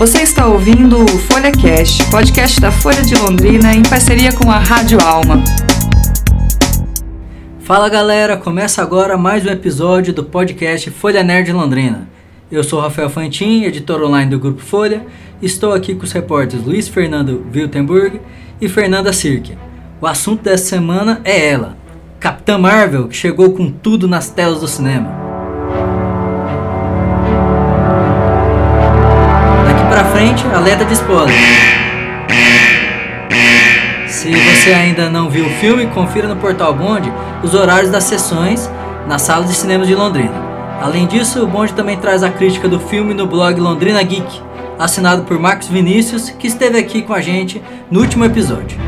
Você está ouvindo o Folha Cast, podcast da Folha de Londrina em parceria com a Rádio Alma. Fala galera, começa agora mais um episódio do podcast Folha Nerd Londrina. Eu sou Rafael Fantin, editor online do Grupo Folha. Estou aqui com os repórteres Luiz Fernando Wiltenburg e Fernanda Sirke. O assunto dessa semana é ela, Capitã Marvel, que chegou com tudo nas telas do cinema. Alerta de spoiler. Se você ainda não viu o filme, confira no Portal Bond os horários das sessões nas salas de cinemas de Londrina. Além disso, o Bond também traz a crítica do filme no blog Londrina Geek, assinado por Marcos Vinícius, que esteve aqui com a gente no último episódio.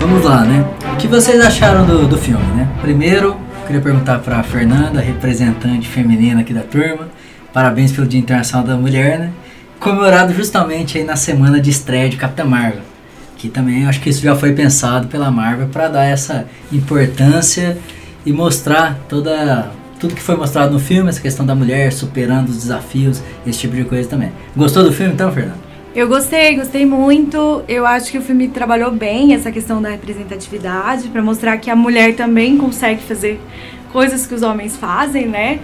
Vamos lá, né? O que vocês acharam do, do filme, né? Primeiro, queria perguntar para a Fernanda, representante feminina aqui da turma. Parabéns pelo Dia Internacional da Mulher, né? Comemorado justamente aí na semana de estreia de Capitã Marvel que também acho que isso já foi pensado pela Marvel para dar essa importância e mostrar toda tudo que foi mostrado no filme, essa questão da mulher superando os desafios, esse tipo de coisa também. Gostou do filme então, Fernando? Eu gostei, gostei muito. Eu acho que o filme trabalhou bem essa questão da representatividade para mostrar que a mulher também consegue fazer coisas que os homens fazem, né?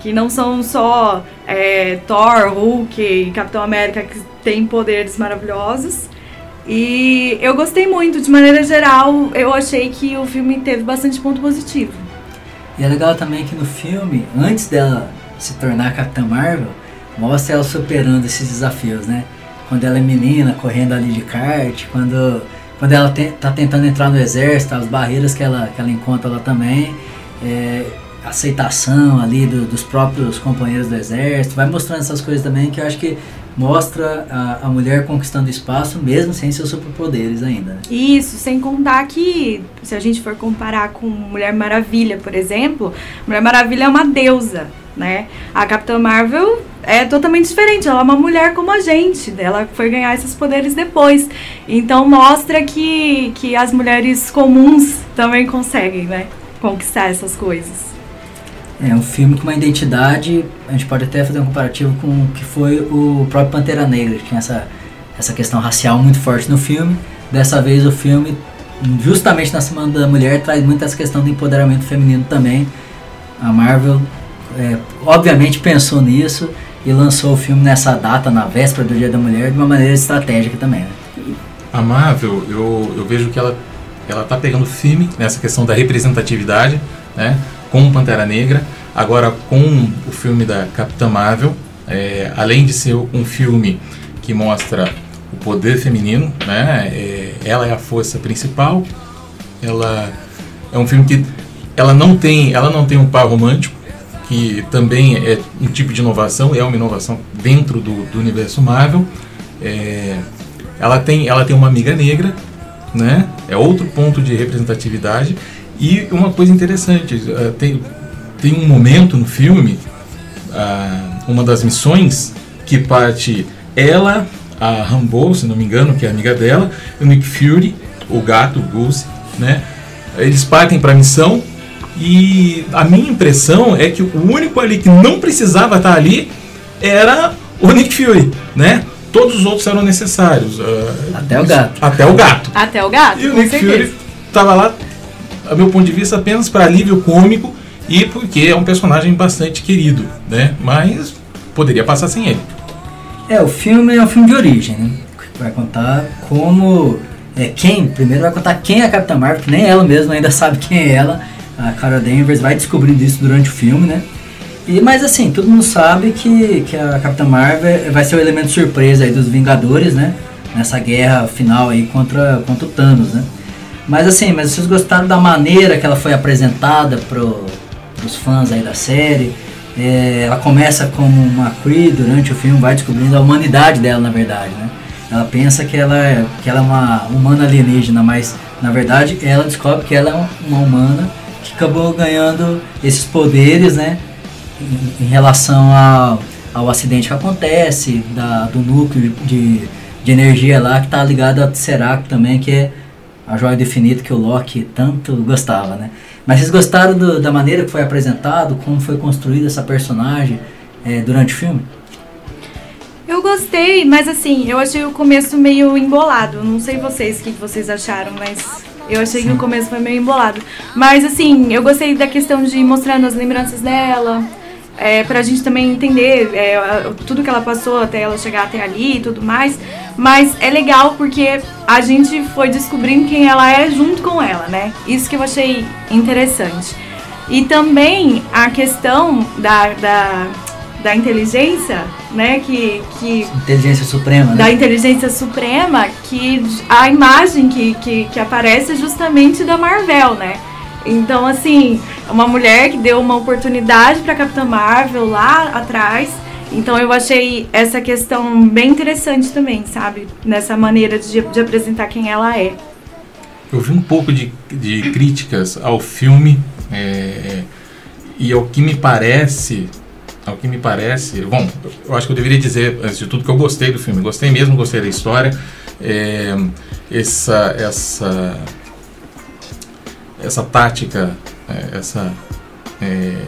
Que não são só é, Thor, Hulk e Capitão América que têm poderes maravilhosos. E eu gostei muito, de maneira geral, eu achei que o filme teve bastante ponto positivo. E é legal também que no filme, antes dela se tornar Capitã Marvel, mostra ela superando esses desafios, né? Quando ela é menina, correndo ali de kart, quando, quando ela te, tá tentando entrar no exército, as barreiras que ela, que ela encontra lá também, é, aceitação ali do, dos próprios companheiros do exército, vai mostrando essas coisas também que eu acho que mostra a, a mulher conquistando espaço mesmo sem seus superpoderes ainda. Né? Isso, sem contar que se a gente for comparar com Mulher Maravilha, por exemplo, Mulher Maravilha é uma deusa, né? A Capitã Marvel é totalmente diferente, ela é uma mulher como a gente, ela foi ganhar esses poderes depois. Então mostra que, que as mulheres comuns também conseguem, né? Conquistar essas coisas. É um filme com uma identidade, a gente pode até fazer um comparativo com o que foi o próprio Pantera Negra, que tinha essa, essa questão racial muito forte no filme. Dessa vez o filme, justamente na Semana da Mulher, traz muito essa questão do empoderamento feminino também. A Marvel, é, obviamente, pensou nisso e lançou o filme nessa data, na véspera do Dia da Mulher, de uma maneira estratégica também. Né? A Marvel, eu, eu vejo que ela ela está pegando firme nessa questão da representatividade, né? com Pantera Negra, agora com o filme da Capitã Marvel, é, além de ser um filme que mostra o poder feminino, né? É, ela é a força principal. Ela é um filme que ela não tem, ela não tem um par romântico, que também é um tipo de inovação, é uma inovação dentro do, do universo Marvel. É, ela tem, ela tem uma amiga negra, né? É outro ponto de representatividade e uma coisa interessante, uh, tem, tem um momento no filme, uh, uma das missões, que parte ela, a Rambo, se não me engano, que é amiga dela, o Nick Fury, o gato, o Goose, né? Eles partem para a missão e a minha impressão é que o único ali que não precisava estar ali era o Nick Fury, né? Todos os outros eram necessários. Uh, até o gato. Até o gato. Até o gato. E o Nick certeza. Fury estava lá a meu ponto de vista, apenas para alívio cômico e porque é um personagem bastante querido, né? Mas poderia passar sem ele. É, o filme é um filme de origem, né? Vai contar como. É, quem, primeiro vai contar quem é a Capitã Marvel, que nem ela mesma ainda sabe quem é ela. A Cara Danvers vai descobrindo isso durante o filme, né? E, mas assim, todo mundo sabe que, que a Capitã Marvel vai ser o elemento surpresa aí dos Vingadores, né? Nessa guerra final aí contra, contra o Thanos, né? Mas assim, mas vocês gostaram da maneira que ela foi apresentada pro, pros fãs aí da série? É, ela começa como uma Cree durante o filme, vai descobrindo a humanidade dela, na verdade, né? Ela pensa que ela, é, que ela é uma humana alienígena, mas na verdade ela descobre que ela é uma humana que acabou ganhando esses poderes, né? Em, em relação ao, ao acidente que acontece, da, do núcleo de, de energia lá que está ligado a Tesseract também, que é a joia do infinito que o Loki tanto gostava, né? Mas vocês gostaram do, da maneira que foi apresentado, como foi construída essa personagem é, durante o filme? Eu gostei, mas assim, eu achei o começo meio embolado. Não sei vocês o que vocês acharam, mas eu achei Sim. que o começo foi meio embolado. Mas assim, eu gostei da questão de mostrando as lembranças dela, é, pra gente também entender é, tudo que ela passou até ela chegar até ali e tudo mais. Mas é legal porque a gente foi descobrindo quem ela é junto com ela, né? Isso que eu achei interessante. E também a questão da, da, da inteligência, né? Que, que, inteligência suprema, né? Da inteligência suprema, que a imagem que, que, que aparece é justamente da Marvel, né? Então, assim, uma mulher que deu uma oportunidade para Capitã Marvel lá atrás. Então, eu achei essa questão bem interessante também, sabe? Nessa maneira de, de apresentar quem ela é. Eu vi um pouco de, de críticas ao filme é, e ao que me parece ao que me parece, bom, eu acho que eu deveria dizer antes de tudo que eu gostei do filme, gostei mesmo, gostei da história, é, essa essa essa tática, é, essa, é,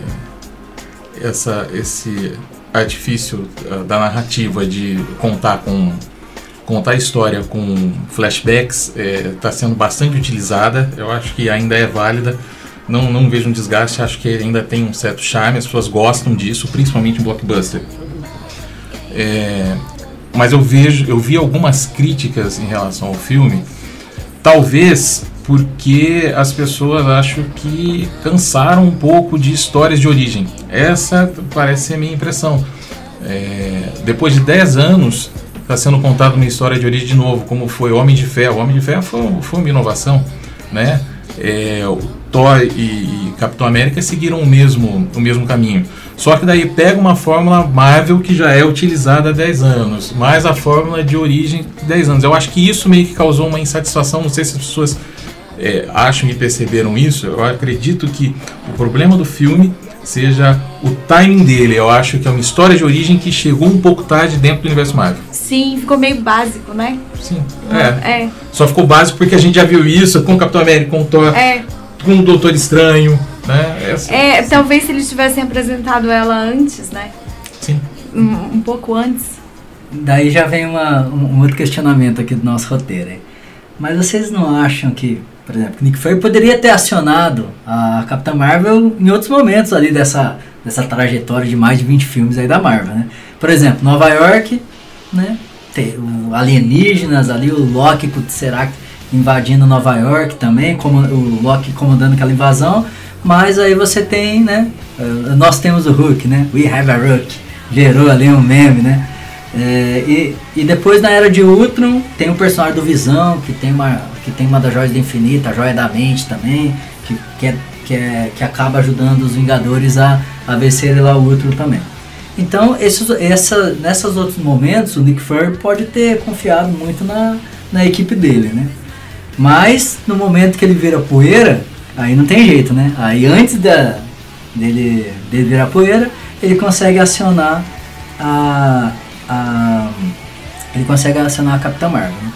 essa, esse artifício uh, da narrativa de contar com contar a história com flashbacks está é, tá sendo bastante utilizada. Eu acho que ainda é válida. Não, não vejo um desgaste, acho que ainda tem um certo charme, as pessoas gostam disso, principalmente em blockbuster. É, mas eu vejo, eu vi algumas críticas em relação ao filme, talvez porque as pessoas acho que cansaram um pouco de histórias de origem. Essa parece ser a minha impressão. É, depois de 10 anos, está sendo contada uma história de origem de novo, como foi Homem de Ferro. Homem de Ferro foi, foi uma inovação, né? É, Thor e, e, Capitão América seguiram o mesmo, o mesmo caminho. Só que daí pega uma fórmula Marvel que já é utilizada há 10 anos, mais a fórmula de origem de 10 anos. Eu acho que isso meio que causou uma insatisfação, não sei se as pessoas é, acham e perceberam isso, eu acredito que o problema do filme seja o timing dele. Eu acho que é uma história de origem que chegou um pouco tarde dentro do universo Marvel. Sim, ficou meio básico, né? Sim, é. é. Só ficou básico porque a gente já viu isso com o Capitão América, com o Thor, é. com o Doutor Estranho, né? É, assim. é, talvez se eles tivessem apresentado ela antes, né? Sim. Um, um pouco antes. Daí já vem uma, um, um outro questionamento aqui do nosso roteiro. Hein? Mas vocês não acham que por exemplo, Nick Fury poderia ter acionado a Capitã Marvel em outros momentos ali dessa, dessa trajetória de mais de 20 filmes aí da Marvel, né? Por exemplo, Nova York, né? Alienígenas ali, o Loki com o Tesseract invadindo Nova York também, como o Loki comandando aquela invasão. Mas aí você tem, né? Eh, nós temos o Hulk, né? We have a Hulk. Gerou ali um meme, né? É, e, e depois na era de Ultron tem o personagem do Visão, que tem uma, que tem uma das joias do infinito, a joia da mente também, que, que, é, que, é, que acaba ajudando os Vingadores a, a vencerem lá o Ultron também. Então, esses, essa, nesses outros momentos, o Nick Fury pode ter confiado muito na, na equipe dele, né? Mas, no momento que ele vira poeira, aí não tem jeito, né? Aí, antes da, dele, dele virar poeira, ele consegue acionar a, a, ele consegue acionar a Capitã Marvel. Né?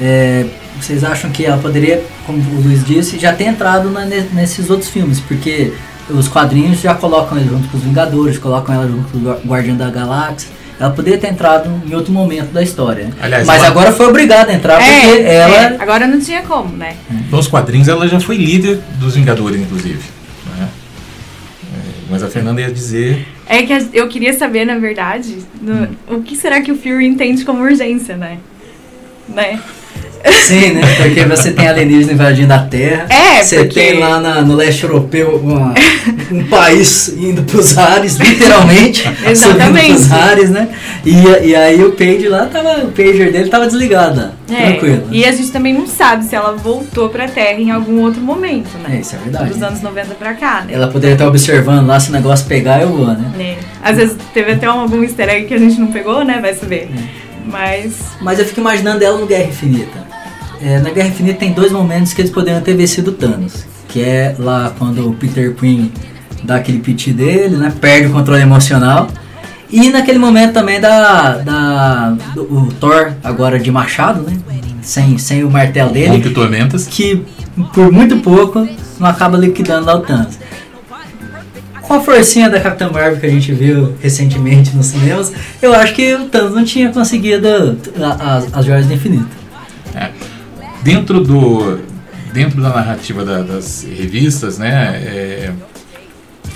É, vocês acham que ela poderia, como o Luiz disse, já ter entrado na, nesses outros filmes? Porque os quadrinhos já colocam ela junto com os Vingadores, colocam ela junto com o Guardião da Galáxia. Ela poderia ter entrado em outro momento da história. Né? Aliás, Mas agora foi obrigada a entrar é, porque ela. É, agora não tinha como, né? Nos quadrinhos ela já foi líder dos Vingadores, inclusive. Né? É, mas a Fernanda ia dizer é que eu queria saber, na verdade, no, o que será que o Fury entende como urgência, né? Né? Sim, né? Porque você tem alienígena invadindo a Terra. É, Você porque... tem lá na, no leste europeu uma, um país indo pros ares, literalmente. Exatamente. Subindo pros ares, né? E, e aí o page lá tava. O pager dele tava desligado. É, tranquilo. E a gente também não sabe se ela voltou pra Terra em algum outro momento, né? É, isso é verdade. Dos anos 90 pra cá, né? Ela poderia estar observando lá se o negócio pegar, eu vou, né? É. Às vezes teve até algum easter egg que a gente não pegou, né? Vai saber. É. Mas. Mas eu fico imaginando ela no Guerra Infinita. É, na Guerra Infinita tem dois momentos que eles poderiam ter vencido Thanos. Que é lá quando o Peter Quinn dá aquele piti dele, né? Perde o controle emocional. E naquele momento também da, da do, o Thor agora de machado, né? sem, sem o martelo dele. Monte Tormentas. Que por muito pouco não acaba liquidando lá o Thanos. Com a forcinha da Capitã Marvel que a gente viu recentemente nos cinemas, eu acho que o Thanos não tinha conseguido as, as joias do infinito. Dentro do dentro da narrativa da, das revistas, né, é,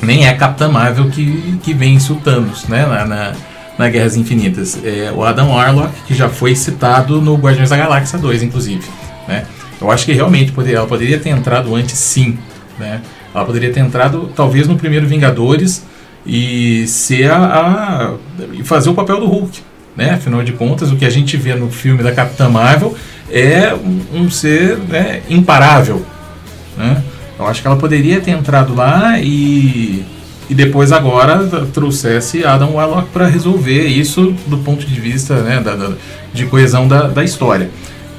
nem é a Capitã Marvel que, que vence o né, na, na, na Guerras Infinitas. É o Adam Warlock, que já foi citado no Guardiões da Galáxia 2, inclusive, né. Eu acho que realmente poderia, ela poderia ter entrado antes, sim, né. Ela poderia ter entrado, talvez, no primeiro Vingadores e ser a, a fazer o papel do Hulk, né? Afinal de contas, o que a gente vê no filme da Capitã Marvel é um, ser né, imparável, né? Eu acho que ela poderia ter entrado lá e, e depois agora trouxesse Adam Warlock para resolver isso do ponto de vista né, da, da, de coesão da, da história.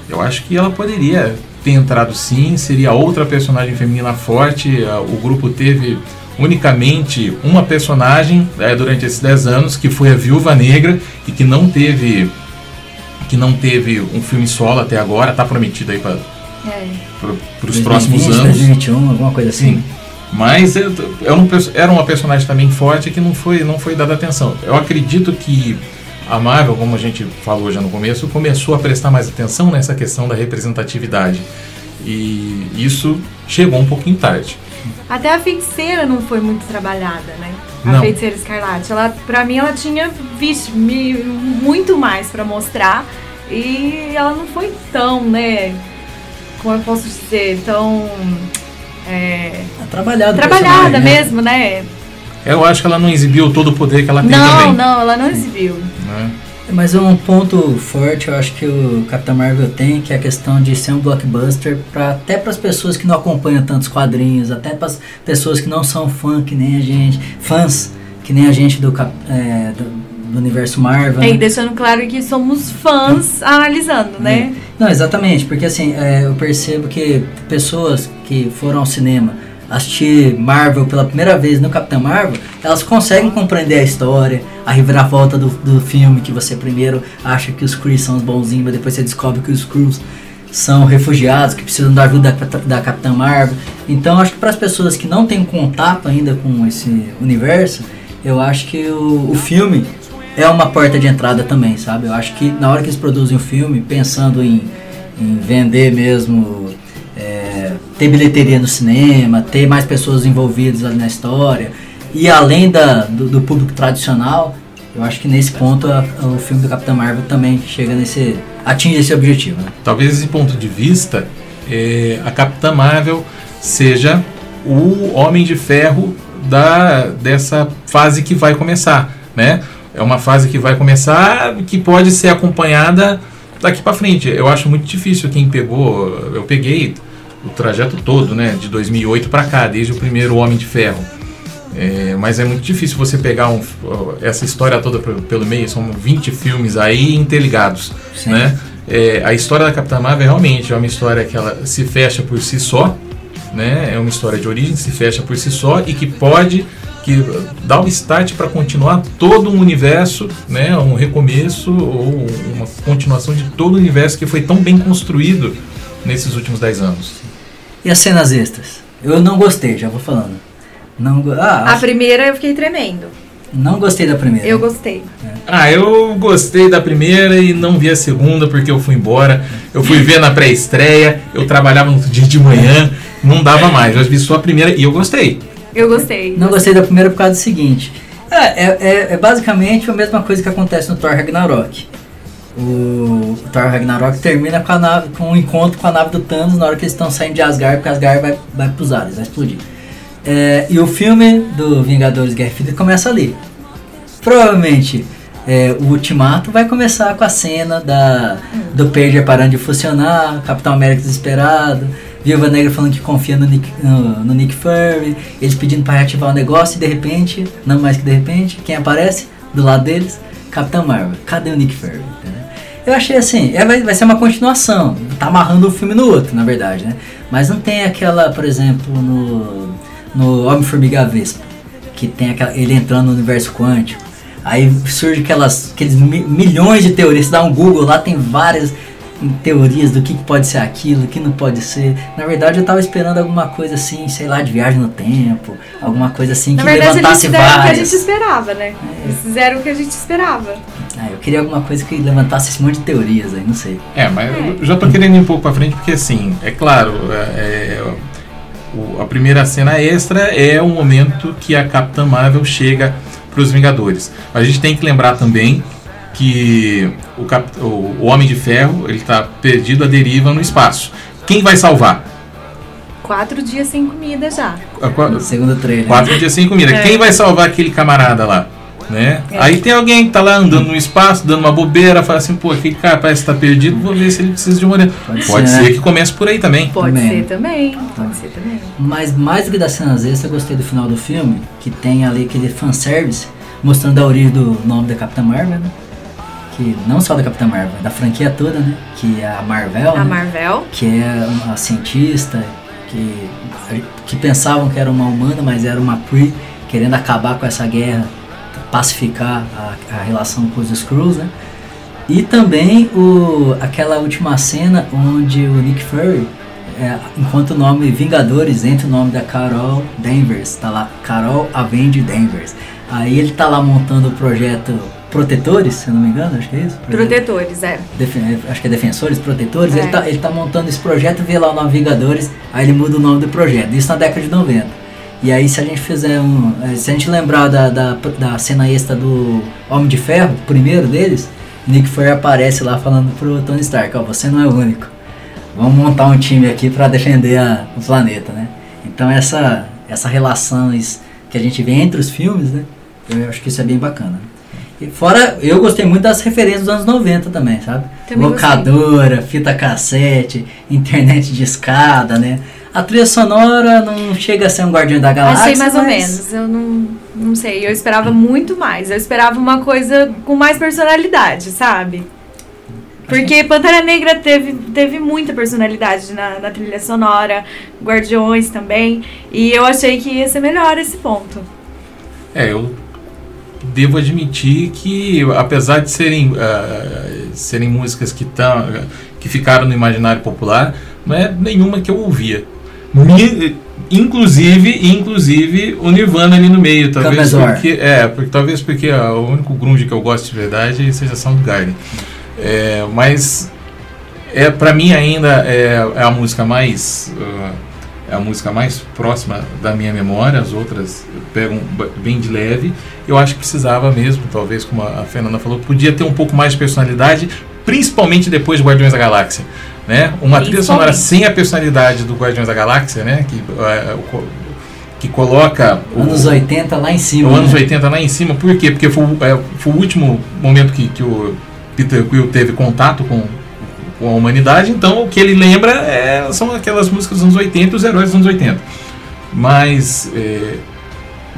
Eu acho que ela poderia ter entrado sim, seria outra personagem feminina forte. O grupo teve unicamente uma personagem é, durante esses 10 anos, que foi a Viúva Negra, e que não teve que não teve um filme solo até agora, tá prometido aí para é. os próximos anos. 2021, alguma coisa assim. Sim. Mas é, é um, era uma personagem também forte que não foi, não foi dada atenção. Eu acredito que a Marvel, como a gente falou já no começo, começou a prestar mais atenção nessa questão da representatividade. E isso chegou um pouquinho tarde. Até a feiticeira não foi muito trabalhada, né? A não. feiticeira escarlate. Ela, pra mim, ela tinha visto me, muito mais para mostrar. E ela não foi tão, né? Como eu posso dizer, tão. É, trabalhada. Trabalhada né? mesmo, né? Eu acho que ela não exibiu todo o poder que ela tem não, também. Não, não, ela não exibiu. Né? Mas um ponto forte eu acho que o Capitão Marvel tem, que é a questão de ser um blockbuster pra, até para as pessoas que não acompanham tantos quadrinhos, até para as pessoas que não são fã que nem a gente, fãs que nem a gente do, é, do, do universo Marvel. É, né? e deixando claro que somos fãs analisando, né? É. Não, exatamente, porque assim, é, eu percebo que pessoas que foram ao cinema assistir Marvel pela primeira vez no Capitão Marvel, elas conseguem compreender a história, a reviravolta do, do filme, que você primeiro acha que os Kree são os bonzinhos, mas depois você descobre que os Skrulls são refugiados, que precisam da ajuda da, da Capitã Marvel. Então acho que para as pessoas que não têm contato ainda com esse universo, eu acho que o, o filme é uma porta de entrada também, sabe? Eu acho que na hora que eles produzem o filme, pensando em, em vender mesmo ter bilheteria no cinema, ter mais pessoas envolvidas na história. E além da, do, do público tradicional, eu acho que nesse ponto a, o filme do Capitão Marvel também chega nesse. atinge esse objetivo. Né? Talvez esse ponto de vista, é, a Capitã Marvel seja o Homem de Ferro da, dessa fase que vai começar. Né? É uma fase que vai começar que pode ser acompanhada daqui para frente. Eu acho muito difícil quem pegou. Eu peguei o trajeto todo, né, de 2008 para cá, desde o primeiro Homem de Ferro. É, mas é muito difícil você pegar um, essa história toda pelo meio, são 20 filmes aí interligados, Sim. né? É, a história da Capitã Marvel realmente é uma história que ela se fecha por si só, né? É uma história de origem, se fecha por si só e que pode que dá o um start para continuar todo um universo, né? Um recomeço ou uma continuação de todo o universo que foi tão bem construído nesses últimos 10 anos. E as cenas extras? Eu não gostei, já vou falando. Não, ah, a primeira eu fiquei tremendo. Não gostei da primeira. Eu gostei. É. Ah, eu gostei da primeira e não vi a segunda porque eu fui embora. Eu fui ver na pré-estreia, eu trabalhava no dia de manhã, não dava mais. Eu vi só a primeira e eu gostei. Eu gostei. Não gostei da primeira por causa do seguinte. É, é, é, é basicamente a mesma coisa que acontece no Thor Ragnarok o Thor Ragnarok termina com, nave, com um encontro com a nave do Thanos na hora que eles estão saindo de Asgard, porque Asgard vai, vai pros ares, vai explodir. É, e o filme do Vingadores Guerra Infinita começa ali. Provavelmente é, o Ultimato vai começar com a cena da, do Pager parando de funcionar, Capitão América desesperado, Viúva Negra falando que confia no Nick, no, no Nick Fury, eles pedindo para reativar o negócio e de repente, não mais que de repente, quem aparece do lado deles? Capitão Marvel. Cadê o Nick Fury? Eu achei assim, é, vai, vai ser uma continuação. Tá amarrando um filme no outro, na verdade, né? Mas não tem aquela, por exemplo, no, no Homem-Formiga Vespa, que tem aquela, ele entrando no universo quântico. Aí surge aquelas, aqueles mi, milhões de teorias. Você dá um Google lá, tem várias teorias do que pode ser aquilo, o que não pode ser. Na verdade, eu tava esperando alguma coisa assim, sei lá, de viagem no tempo, alguma coisa assim Na que verdade, eles levantasse fizeram o que a várias. gente esperava, né? É. Eles fizeram o que a gente esperava. Ah, eu queria alguma coisa que levantasse esse monte de teorias aí, não sei. É, mas É. eu já tô querendo ir um pouco pra frente, porque assim, é claro, é, é, o- a primeira cena extra é o momento que a Capitã Marvel chega pros Vingadores. A gente tem que lembrar também que o, Cap- o- o Homem de Ferro, ele tá perdido à deriva no espaço. Quem vai salvar? Quatro dias sem comida já. A qua- No segundo trailer. Quatro dias sem comida. É. Quem vai salvar aquele camarada lá? Né? É. Aí tem alguém que tá lá andando no espaço, dando uma bobeira, fala assim, pô, aquele cara parece que tá perdido, vou ver se ele precisa de uma orelha. Pode Pode ser, ser né? que comece por aí também. Pode Também. ser também. Pode ser também. Mas mais do que das cenas extras, eu gostei do final do filme, que tem ali aquele fanservice mostrando a origem do nome da Capitã Marvel, né? Que não só da Capitã Marvel, é da franquia toda, né? Que é a Marvel, A né? Marvel. que é uma cientista que, que pensavam que era uma humana, mas era uma Kree, querendo acabar com essa guerra, pacificar a, a relação com os Skrulls, né? E também o, aquela última cena onde o Nick Fury é, encontra o nome Vingadores entre o nome da Carol Danvers, tá lá, Carol Avenge Danvers. Aí ele tá lá montando o projeto Protetores, se não me engano, acho que é isso? Protetores, é. Defen- acho que é Defensores, Protetores, É. ele, tá, ele tá montando esse projeto, vê lá o nome Vingadores, aí ele muda o nome do projeto, isso na década de 90. E aí se a gente fizer um. eh, Se a gente lembrar da, da, da cena extra do Homem de Ferro, o primeiro deles, Nick Fury aparece lá falando pro Tony Stark, ó, você não é o único. Vamos montar um time aqui para defender a- o planeta, né? Então essa, essa relação que a gente vê entre os filmes, né? Eu acho que isso é bem bacana. E fora, eu gostei muito das referências dos anos 90 também, sabe? Também Locadora, fita cassete, internet de escada, né? A trilha sonora não chega a ser um Guardião da Galáxia. Achei mais ou mas- menos. Eu não, não sei. Eu esperava muito mais. Eu esperava uma coisa com mais personalidade, sabe? Porque Pantera Negra teve, teve muita personalidade na, na trilha sonora, Guardiões também. E eu achei que ia ser melhor esse ponto. É, eu devo admitir que, apesar de serem, ah, serem músicas que, tão, que ficaram no imaginário popular, não é nenhuma que eu ouvia. Mi- inclusive, inclusive o Nirvana ali no meio, talvez porque, é, porque talvez porque ah, o único grunge que eu gosto de verdade seja Soundgarden. É, mas é para mim ainda é, é a música mais ah, é a música mais próxima da minha memória, as outras pegam ba- bem de leve. Eu acho que precisava mesmo, talvez como a a Fernanda falou, podia ter um pouco mais de personalidade, principalmente depois de Guardiões da Galáxia, né? Uma trilha sonora sem a personalidade do Guardiões da Galáxia, né? Que, co- que coloca o- Anos 80 lá em cima. os anos né? 80 lá em cima, por quê? Porque foi, o- é, foi o último momento que, que o Peter Quill teve contato com, com a humanidade, então o que ele lembra é, são aquelas músicas dos anos 80 os heróis dos anos 80. Mas, é,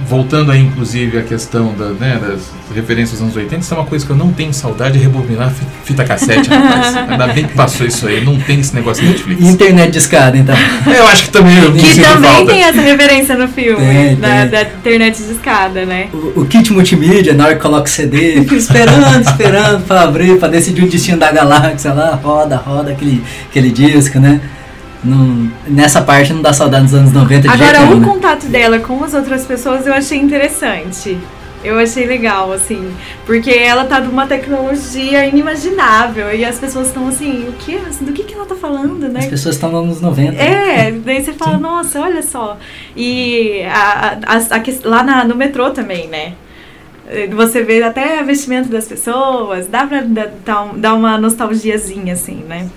voltando aí, inclusive, à questão da, né, das referências dos anos 80, isso é uma coisa que eu não tenho saudade de rebobinar fi- fita cassete, rapaz. Ainda bem que passou isso aí, não tem esse negócio de Netflix. internet de escada, então. Eu acho que também eu Que também falta. tem essa referência no filme, Tem, da, tem. da internet de escada, né? O, o kit multimídia, na hora que coloca o CD, fica esperando, esperando pra abrir, pra decidir o destino da galáxia lá, roda, roda aquele, aquele disco, né? Não, nessa parte não dá saudade dos anos 90 de Agora, jeito o né? contato dela com as outras pessoas eu achei interessante. Eu achei legal, assim, porque ela tá de uma tecnologia inimaginável e as pessoas estão assim, o que? Do que, que ela tá falando, As né? pessoas estão nos anos 90. né? É, daí você fala, nossa, olha só. E a, a, a lá na- no metrô também, né? Você vê até o vestimento das pessoas, dá pra dar uma nostalgiazinha, assim, né?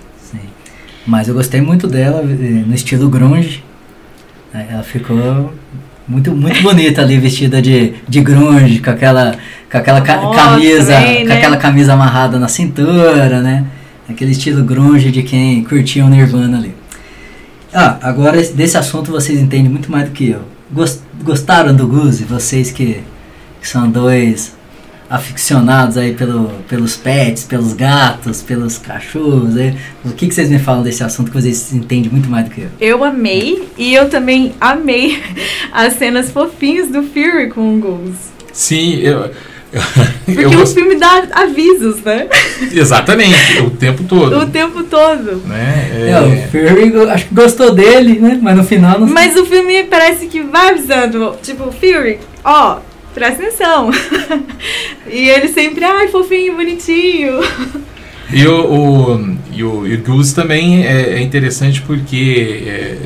Mas eu gostei muito dela eh, no estilo grunge. Ela ficou muito, muito bonita ali, vestida de, de grunge, com aquela, com aquela Moto camisa, com né? aquela camisa amarrada na cintura, né? Aquele estilo grunge de quem curtia o Nirvana ali. Ah, agora esse- desse assunto vocês entendem muito mais do que eu. Gos- Gostaram do Guzi? Vocês que, que são dois aficionados aí pelo, pelos pets, pelos gatos, pelos cachorros. Aí. O que, que vocês me falam desse assunto que vocês entendem muito mais do que eu? Eu amei e eu também amei as cenas fofinhas do Fury com o Goose. Sim, eu, Porque Eu o filme dá avisos, né? Exatamente, o tempo todo. O tempo todo. Né? É, É, o Fury, acho que gostou dele, né? Mas no final não Mas o filme parece que vai avisando, tipo, Fury, ó, presta atenção. e ele sempre, ai, fofinho, bonitinho. E o, o, e o, Goose também é, é interessante porque é,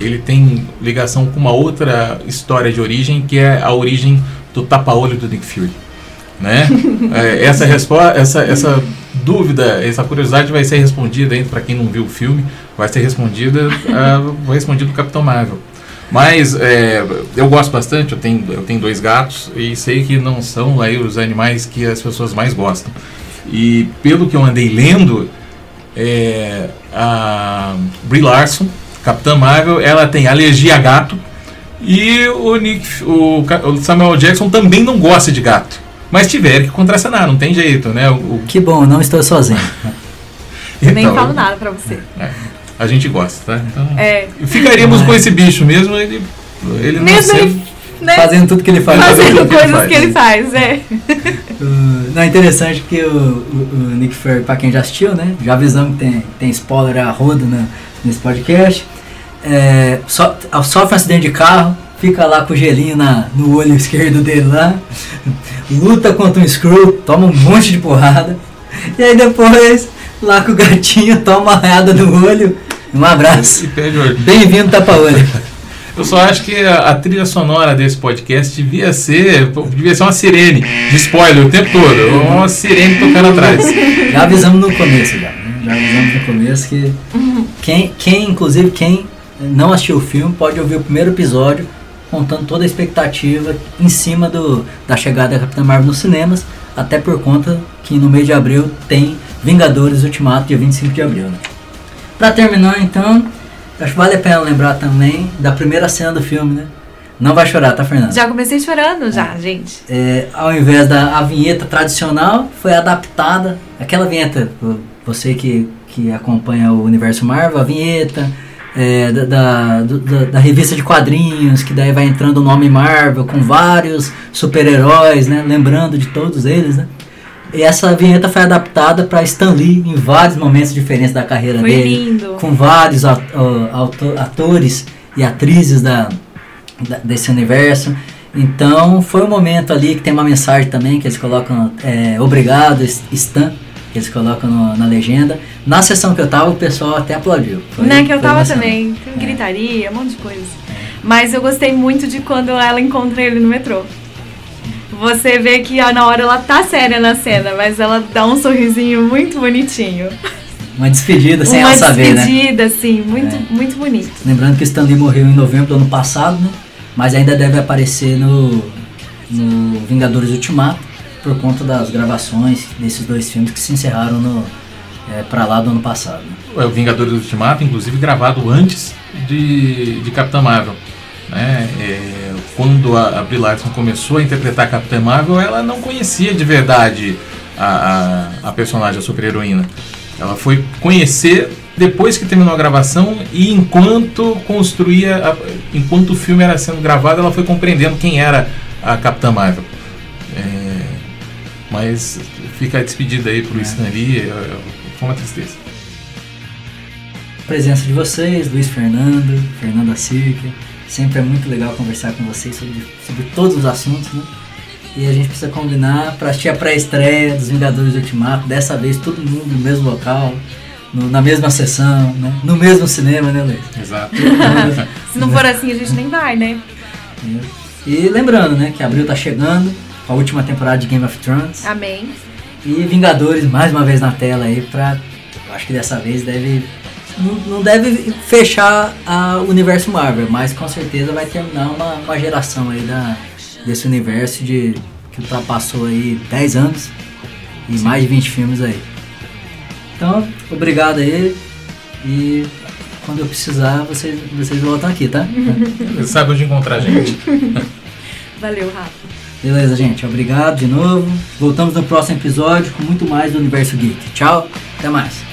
ele tem ligação com uma outra história de origem, que é a origem do tapa-olho do Nick Fury. Né? É, essa, respo essa, essa dúvida, essa curiosidade vai ser respondida para quem não viu o filme, vai ser respondida, ah, vai respondido do Capitão Marvel. Mas é, eu gosto bastante, eu tenho, eu tenho dois gatos e sei que não são aí os animais que as pessoas mais gostam. E pelo que eu andei lendo, é, a Brie Larson, Capitã Marvel, ela tem alergia a gato e o, Nick, o, Samuel Jackson também não gosta de gato. Mas tiveram que contracenar, não tem jeito, né? O, o- Que bom, não estou sozinho. Nem então, falo nada pra você. A gente gosta, tá? Então, É. Ficaríamos com esse bicho mesmo, ele, ele Mesmo nasceu- ele, né, Fazendo tudo que ele faz. Fazendo fazendo tudo que ele coisas faz, que ele faz, é. Uh, não, é interessante que o, o- o Nick Fury, pra quem já assistiu, né? Já avisamos que tem, tem spoiler a rodo né, nesse podcast. É, so, sofre um acidente de carro, fica lá com o gelinho na, no olho esquerdo dele lá, luta contra um Screw, toma um monte de porrada, e aí depois, lá com o gatinho, toma uma no olho. Um abraço. Bem-vindo, tapa-olho. Eu só acho que a, a trilha sonora desse podcast devia ser, devia ser uma sirene de spoiler o tempo todo. Uma sirene tocando atrás. Já avisamos no começo, já. Já avisamos no começo que quem, quem, inclusive, quem não assistiu o filme pode ouvir o primeiro episódio contando toda a expectativa em cima do, da chegada da Capitã Marvel nos cinemas, até por conta que no mês de abril tem Vingadores Ultimato, dia 25 de abril. Né? Pra terminar, então, acho que vale a pena lembrar também da primeira cena do filme, né? Não vai chorar, tá, Fernando? Já comecei chorando, já, gente. É, ao invés da a vinheta tradicional, foi adaptada. Aquela vinheta, vo- você que, que acompanha o universo Marvel, a vinheta é, da, da, da, da revista de quadrinhos, que daí vai entrando o nome Marvel com vários super-heróis, né? Lembrando de todos eles, né? E essa vinheta foi adaptada para Stan Lee em vários momentos diferentes da carreira Foi dele lindo. com vários atores e atrizes da, da- desse universo. Então foi um momento ali que tem uma mensagem também que eles colocam é, obrigado Stan que eles colocam no- na legenda. Na sessão que eu tava o pessoal até aplaudiu. Foi- né, que eu tava também. Tem É. gritaria, um monte de coisa. Mas eu gostei muito de quando ela encontra ele no metrô. Você vê que ó, na hora ela tá séria na cena, mas ela dá um sorrisinho muito bonitinho. Uma despedida sem Uma ela saber, né? despedida, assim, muito, É. muito bonito. Lembrando que Stan Lee morreu em novembro do ano passado, né? Mas ainda deve aparecer no, no Vingadores Ultimato por conta das gravações desses dois filmes que se encerraram no é, para lá do ano passado. É o Vingadores do Ultimato, inclusive gravado antes de, de Capitã Marvel. Né? É, quando a, a Brie Larson começou a interpretar a Capitã Marvel, ela não conhecia de verdade a, a, a personagem, a super-heroína. Ela foi conhecer depois que terminou a gravação e enquanto construía, a- enquanto o filme era sendo gravado, ela foi compreendendo quem era a Capitã Marvel. É, mas fica a despedida aí pro Stan Lee, é, é, foi uma tristeza. A presença de vocês, Luiz Fernando, Fernanda Cirque. Sempre é muito legal conversar com vocês sobre, sobre todos os assuntos, né? E a gente precisa combinar para assistir a pré-estreia dos Vingadores Ultimato. Dessa vez todo mundo no mesmo local, no- na mesma sessão, né? no mesmo cinema, né, Luiz? Exato. Se não for assim, a gente nem vai, né? E lembrando, né, que abril tá chegando, a última temporada de Game of Thrones. Amém. E Vingadores mais uma vez na tela aí pra. eu Acho que dessa vez deve. Não, deve fechar a- o universo Marvel, mas com certeza vai terminar uma, uma geração aí da, desse universo de que ultrapassou aí 10 anos e mais de 20 filmes aí. Então, obrigado aí e quando eu precisar vocês, vocês voltam aqui, tá? Sabe onde encontrar a gente. Valeu, Rafa. Beleza, gente. Obrigado de novo. Voltamos no próximo episódio com muito mais do Universo Geek. Tchau, até mais.